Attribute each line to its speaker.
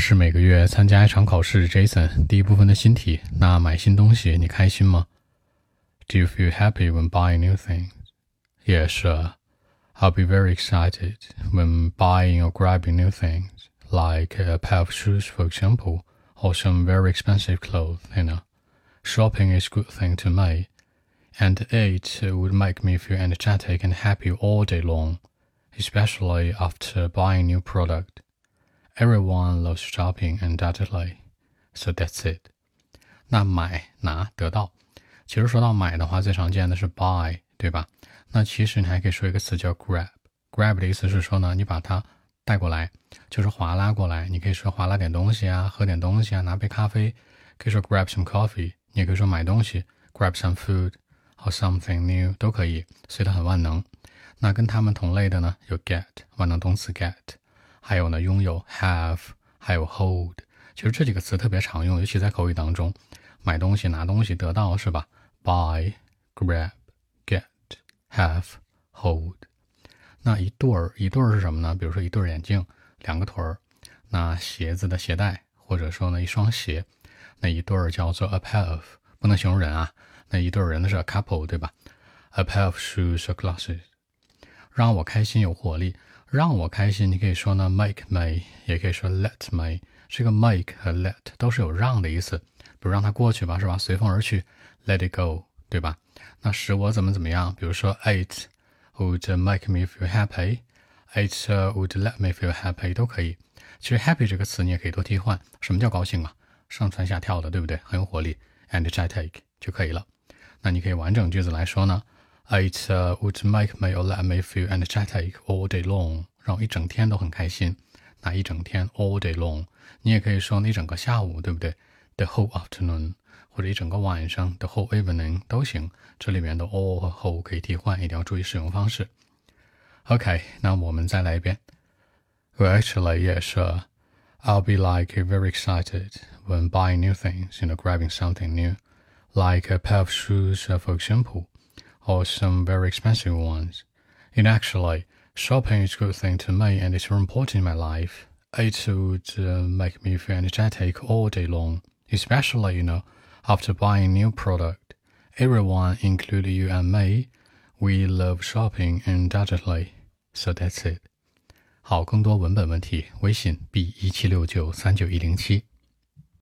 Speaker 1: 是每个月参加一场考试，Jason。第一部分的新题，那买新东西你开心吗？Do you feel happy when buying new things? Yeah, sure. I'll be very excited when buying or grabbing new things, like a pair of shoes, for example, or some very expensive clothes. You know, shopping is a good thing to me, and it would make me feel energetic and happy all day long, especially after buying new product. Everyone loves shopping undoubtedly, so that's it. 那买拿得到，其实说到买的话，最常见的是 buy，对吧？那其实你还可以说一个词叫 grab。grab 的意思是说呢，你把它带过来，就是划拉过来。你可以说划拉点东西啊，喝点东西啊，拿杯咖啡，可以说 grab some coffee。你也可以说买东西，grab some food or something new 都可以，所以它很万能。那跟它们同类的呢，有 get 万能动词 get。还有呢，拥有 have，还有 hold，其实这几个词特别常用，尤其在口语当中，买东西、拿东西、得到是吧？buy、grab、get、have、hold。那一对儿，一对儿是什么呢？比如说一对眼镜，两个腿儿。那鞋子的鞋带，或者说呢一双鞋，那一对儿叫做 a pair of，不能形容人啊。那一对人的是 a couple，对吧？a pair of shoes or glasses，让我开心有活力。让我开心，你可以说呢，make me，也可以说 let me。这个 make 和 let 都是有让的意思，比如让它过去吧，是吧？随风而去，let it go，对吧？那使我怎么怎么样？比如说，it would make me feel happy，it would let me feel happy，都可以。其实 happy 这个词你也可以多替换。什么叫高兴啊？上蹿下跳的，对不对？很有活力，energetic 就可以了。那你可以完整句子来说呢 ？It would make me or let me feel energetic all day long，让我一整天都很开心。那一整天 all day long，你也可以说那一整个下午，对不对？The whole afternoon，或者一整个晚上，the whole evening 都行。这里面的 all 和 whole 可以替换，一定要注意使用方式。OK，那我们再来一遍。Well, actually, yeah, sure. I'll be like very excited when buying new things, you know, grabbing something new, like a pair of shoes, for example or some very expensive ones. And actually, shopping is a good thing to me and it's very important in my life. It would uh, make me feel energetic all day long, especially, you know, after buying new product. Everyone, including you and me, we love shopping undoubtedly. So that's it. 好，更多文本问题，微信 b 一七六九三九一零七。